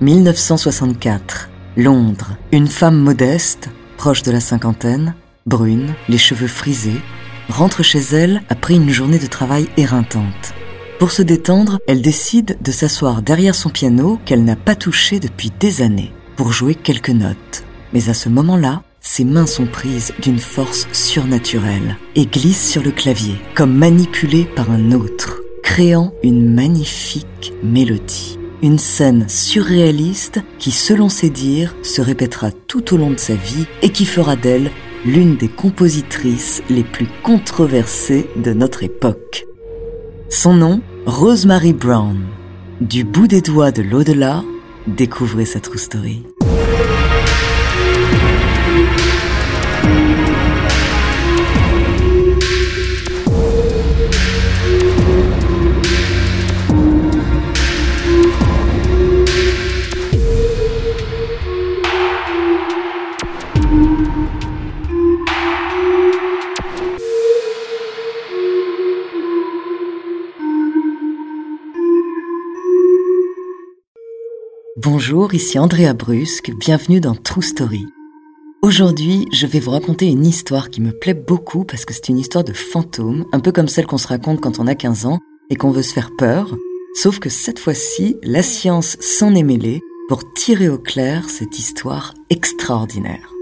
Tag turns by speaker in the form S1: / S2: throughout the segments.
S1: 1964. Londres. Une femme modeste, proche de la cinquantaine, brune, les cheveux frisés, rentre chez elle après une journée de travail éreintante. Pour se détendre, elle décide de s'asseoir derrière son piano qu'elle n'a pas touché depuis des années, pour jouer quelques notes. Mais à ce moment-là, ses mains sont prises d'une force surnaturelle et glissent sur le clavier, comme manipulées par un autre, créant une magnifique mélodie. Une scène surréaliste qui, selon ses dires, se répétera tout au long de sa vie et qui fera d'elle l'une des compositrices les plus controversées de notre époque. Son nom, Rosemary Brown. Du bout des doigts de l'au-delà, découvrez sa true story. Bonjour, ici Andrea Brusque, bienvenue dans True Story. Aujourd'hui, je vais vous raconter une histoire qui me plaît beaucoup parce que c'est une histoire de fantôme, un peu comme celle qu'on se raconte quand on a 15 ans et qu'on veut se faire peur, sauf que cette fois-ci, la science s'en est mêlée pour tirer au clair cette histoire extraordinaire.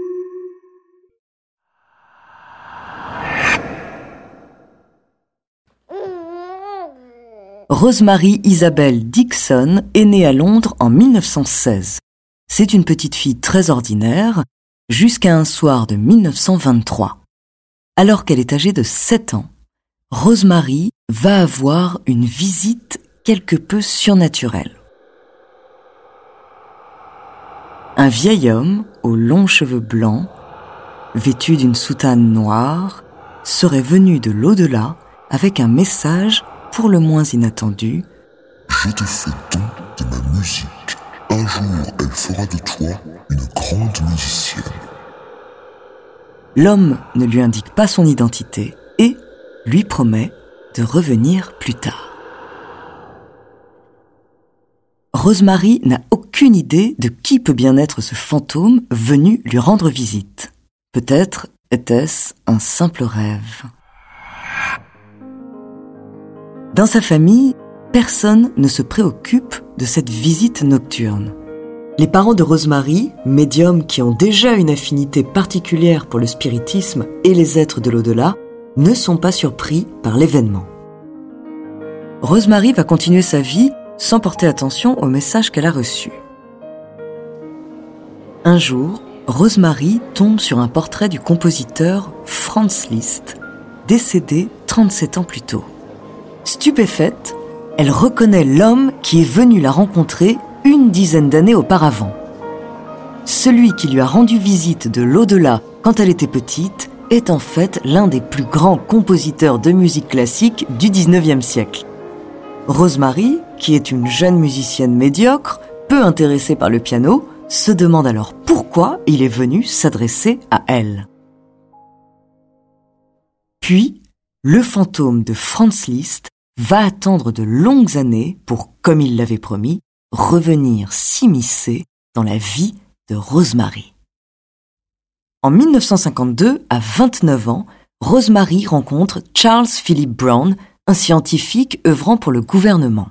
S1: Rosemary Isabelle Dixon est née à Londres en 1916. C'est une petite fille très ordinaire jusqu'à un soir de 1923. Alors qu'elle est âgée de 7 ans, Rosemary va avoir une visite quelque peu surnaturelle. Un vieil homme aux longs cheveux blancs, vêtu d'une soutane noire, serait venu de l'au-delà avec un message pour le moins inattendu.
S2: Je te fais don de ma musique. Un jour, elle fera de toi une grande musicienne.
S1: L'homme ne lui indique pas son identité et lui promet de revenir plus tard. Rosemary n'a aucune idée de qui peut bien être ce fantôme venu lui rendre visite. Peut-être était-ce un simple rêve. Dans sa famille, personne ne se préoccupe de cette visite nocturne. Les parents de Rosemary, médiums qui ont déjà une affinité particulière pour le spiritisme et les êtres de l'au-delà, ne sont pas surpris par l'événement. Rosemary va continuer sa vie sans porter attention au message qu'elle a reçu. Un jour, Rosemary tombe sur un portrait du compositeur Franz Liszt, décédé 37 ans plus tôt. Stupéfaite, elle reconnaît l'homme qui est venu la rencontrer une dizaine d'années auparavant. Celui qui lui a rendu visite de l'au-delà quand elle était petite est en fait l'un des plus grands compositeurs de musique classique du 19e siècle. Rosemary, qui est une jeune musicienne médiocre, peu intéressée par le piano, se demande alors pourquoi il est venu s'adresser à elle. Puis, le fantôme de Franz Liszt va attendre de longues années pour, comme il l'avait promis, revenir s'immiscer dans la vie de Rosemary. En 1952, à 29 ans, Rosemary rencontre Charles Philip Brown, un scientifique œuvrant pour le gouvernement.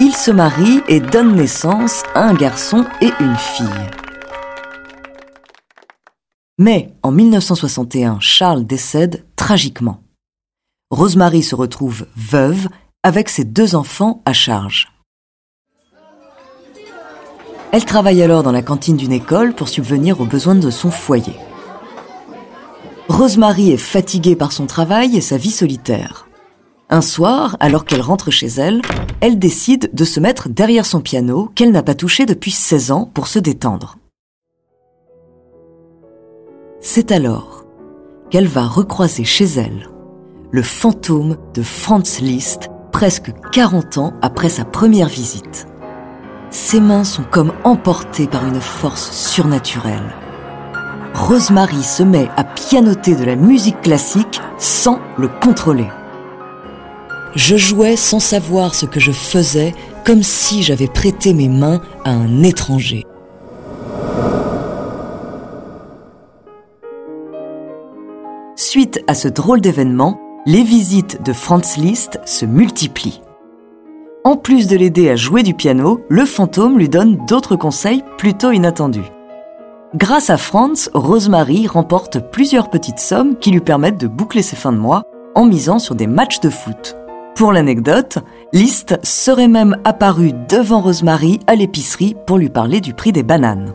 S1: Ils se marient et donnent naissance à un garçon et une fille. Mais en 1961, Charles décède tragiquement. Rosemary se retrouve veuve avec ses deux enfants à charge. Elle travaille alors dans la cantine d'une école pour subvenir aux besoins de son foyer. Rosemary est fatiguée par son travail et sa vie solitaire. Un soir, alors qu'elle rentre chez elle, elle décide de se mettre derrière son piano qu'elle n'a pas touché depuis 16 ans pour se détendre. C'est alors qu'elle va recroiser chez elle le fantôme de Franz Liszt, presque 40 ans après sa première visite. Ses mains sont comme emportées par une force surnaturelle. Rosemary se met à pianoter de la musique classique sans le contrôler. Je jouais sans savoir ce que je faisais comme si j'avais prêté mes mains à un étranger. Suite à ce drôle d'événement, les visites de Franz Liszt se multiplient. En plus de l'aider à jouer du piano, le fantôme lui donne d'autres conseils plutôt inattendus. Grâce à Franz, Rosemary remporte plusieurs petites sommes qui lui permettent de boucler ses fins de mois en misant sur des matchs de foot. Pour l'anecdote, Liszt serait même apparu devant Rosemary à l'épicerie pour lui parler du prix des bananes.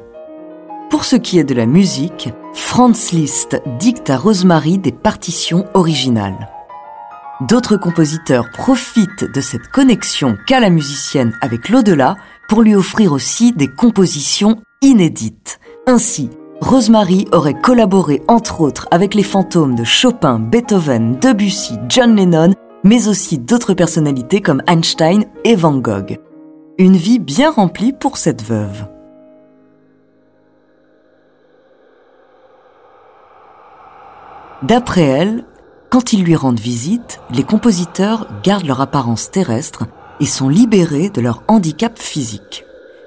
S1: Pour ce qui est de la musique, Franz Liszt dicte à Rosemary des partitions originales. D'autres compositeurs profitent de cette connexion qu'a la musicienne avec l'au-delà pour lui offrir aussi des compositions inédites. Ainsi, Rosemary aurait collaboré entre autres avec les fantômes de Chopin, Beethoven, Debussy, John Lennon, mais aussi d'autres personnalités comme Einstein et Van Gogh. Une vie bien remplie pour cette veuve. D'après elle, quand ils lui rendent visite, les compositeurs gardent leur apparence terrestre et sont libérés de leur handicap physique.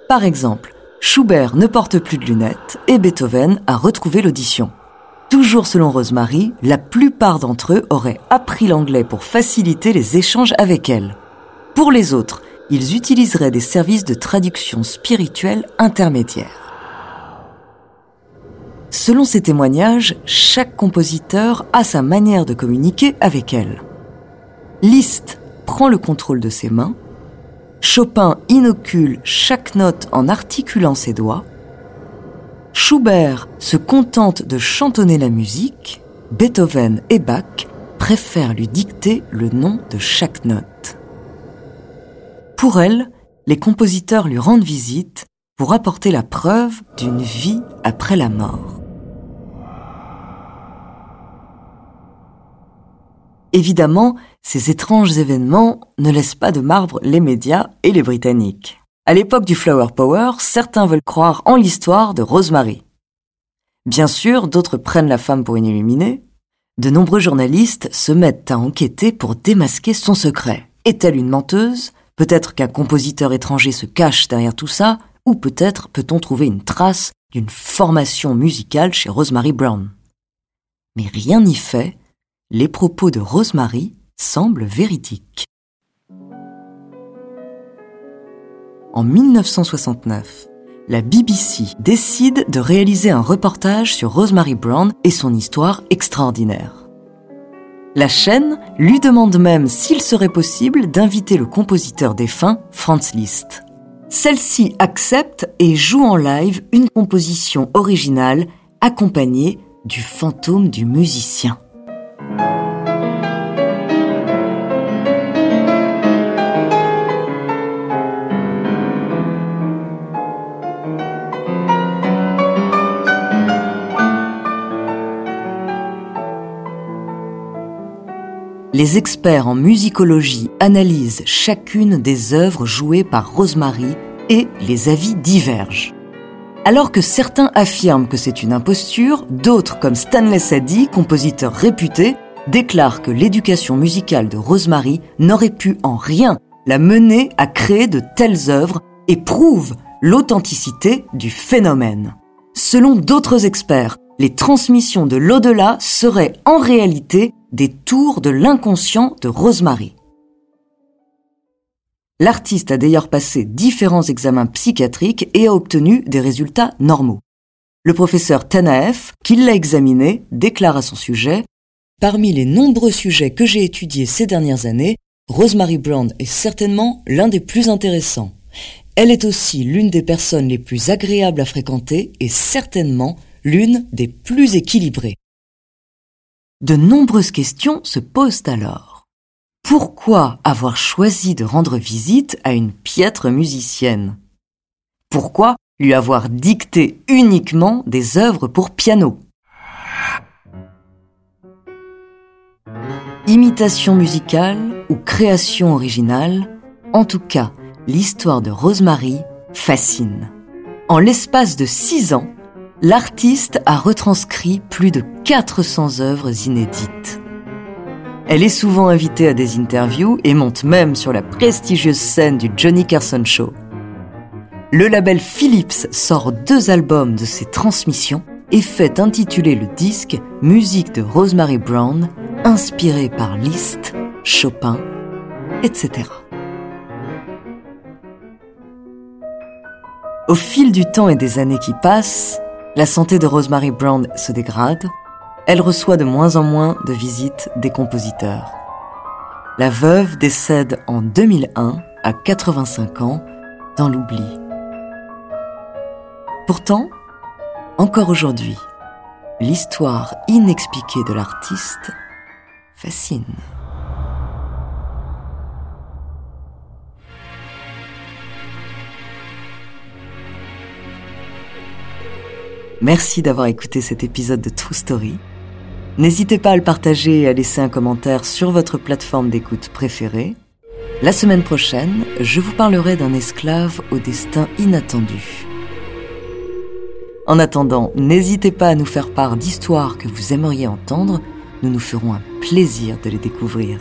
S1: Par exemple, Schubert ne porte plus de lunettes et Beethoven a retrouvé l'audition. Toujours selon Rosemary, la plupart d'entre eux auraient appris l'anglais pour faciliter les échanges avec elle. Pour les autres, ils utiliseraient des services de traduction spirituelle intermédiaires. Selon ces témoignages, chaque compositeur a sa manière de communiquer avec elle. Liszt prend le contrôle de ses mains, Chopin inocule chaque note en articulant ses doigts, Schubert se contente de chantonner la musique, Beethoven et Bach préfèrent lui dicter le nom de chaque note. Pour elle, les compositeurs lui rendent visite pour apporter la preuve d'une vie après la mort. Évidemment, ces étranges événements ne laissent pas de marbre les médias et les Britanniques. À l'époque du Flower Power, certains veulent croire en l'histoire de Rosemary. Bien sûr, d'autres prennent la femme pour une illuminée. De nombreux journalistes se mettent à enquêter pour démasquer son secret. Est-elle une menteuse? Peut-être qu'un compositeur étranger se cache derrière tout ça, ou peut-être peut-on trouver une trace d'une formation musicale chez Rosemary Brown. Mais rien n'y fait, les propos de Rosemary semblent véridiques. En 1969, la BBC décide de réaliser un reportage sur Rosemary Brown et son histoire extraordinaire. La chaîne lui demande même s'il serait possible d'inviter le compositeur défunt Franz Liszt. Celle-ci accepte et joue en live une composition originale accompagnée du fantôme du musicien. Les experts en musicologie analysent chacune des œuvres jouées par Rosemary et les avis divergent. Alors que certains affirment que c'est une imposture, d'autres, comme Stanley Sadie, compositeur réputé, déclarent que l'éducation musicale de Rosemary n'aurait pu en rien la mener à créer de telles œuvres et prouve l'authenticité du phénomène. Selon d'autres experts, les transmissions de l'au-delà seraient en réalité des tours de l'inconscient de Rosemary. L'artiste a d'ailleurs passé différents examens psychiatriques et a obtenu des résultats normaux. Le professeur Tanaef, qui l'a examiné, déclare à son sujet Parmi les nombreux sujets que j'ai étudiés ces dernières années, Rosemary Brown est certainement l'un des plus intéressants. Elle est aussi l'une des personnes les plus agréables à fréquenter et certainement l'une des plus équilibrées. De nombreuses questions se posent alors. Pourquoi avoir choisi de rendre visite à une piètre musicienne? Pourquoi lui avoir dicté uniquement des œuvres pour piano? Imitation musicale ou création originale, en tout cas, l'histoire de Rosemary fascine. En l'espace de six ans, l'artiste a retranscrit plus de 400 œuvres inédites. Elle est souvent invitée à des interviews et monte même sur la prestigieuse scène du Johnny Carson Show. Le label Philips sort deux albums de ses transmissions et fait intituler le disque Musique de Rosemary Brown, inspiré par Liszt, Chopin, etc. Au fil du temps et des années qui passent, la santé de Rosemary Brown se dégrade. Elle reçoit de moins en moins de visites des compositeurs. La veuve décède en 2001 à 85 ans dans l'oubli. Pourtant, encore aujourd'hui, l'histoire inexpliquée de l'artiste fascine. Merci d'avoir écouté cet épisode de True Story. N'hésitez pas à le partager et à laisser un commentaire sur votre plateforme d'écoute préférée. La semaine prochaine, je vous parlerai d'un esclave au destin inattendu. En attendant, n'hésitez pas à nous faire part d'histoires que vous aimeriez entendre, nous nous ferons un plaisir de les découvrir.